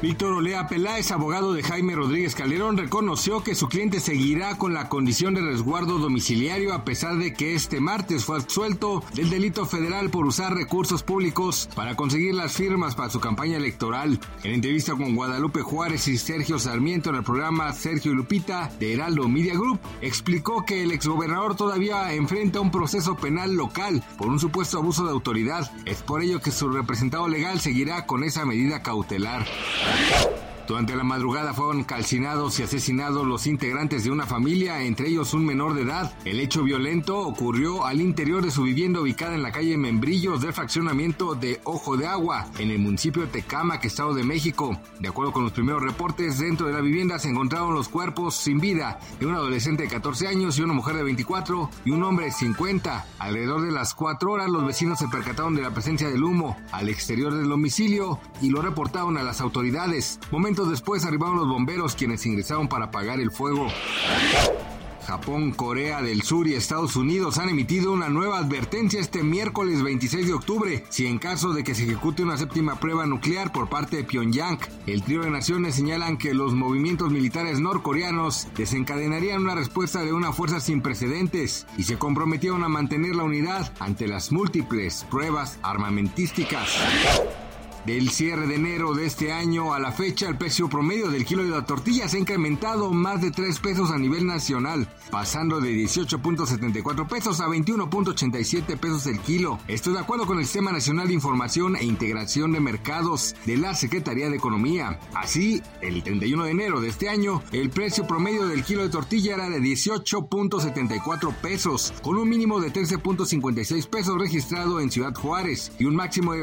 Víctor Olea Peláez, abogado de Jaime Rodríguez Calderón, reconoció que su cliente seguirá con la condición de resguardo domiciliario a pesar de que este martes fue absuelto del delito federal por usar recursos públicos para conseguir las firmas para su campaña electoral. En entrevista con Guadalupe Juárez y Sergio Sarmiento en el programa Sergio y Lupita de Heraldo Media Group, explicó que el exgobernador todavía enfrenta un proceso penal local por un supuesto abuso de autoridad. Es por ello que su representado legal seguirá con esa medida cautelar. Let's go. Durante la madrugada fueron calcinados y asesinados los integrantes de una familia, entre ellos un menor de edad. El hecho violento ocurrió al interior de su vivienda ubicada en la calle Membrillos del fraccionamiento de Ojo de Agua, en el municipio de Tecámac, Estado de México. De acuerdo con los primeros reportes, dentro de la vivienda se encontraron los cuerpos sin vida de un adolescente de 14 años y una mujer de 24 y un hombre de 50. Alrededor de las 4 horas los vecinos se percataron de la presencia del humo al exterior del domicilio y lo reportaron a las autoridades. Después arribaron los bomberos quienes ingresaron para apagar el fuego. Japón, Corea del Sur y Estados Unidos han emitido una nueva advertencia este miércoles 26 de octubre si en caso de que se ejecute una séptima prueba nuclear por parte de Pyongyang. El trío de naciones señalan que los movimientos militares norcoreanos desencadenarían una respuesta de una fuerza sin precedentes y se comprometieron a mantener la unidad ante las múltiples pruebas armamentísticas. Del cierre de enero de este año a la fecha, el precio promedio del kilo de la tortilla se ha incrementado más de 3 pesos a nivel nacional, pasando de 18.74 pesos a 21.87 pesos el kilo. Esto de acuerdo con el Sistema Nacional de Información e Integración de Mercados de la Secretaría de Economía. Así, el 31 de enero de este año, el precio promedio del kilo de tortilla era de 18.74 pesos, con un mínimo de 13.56 pesos registrado en Ciudad Juárez y un máximo de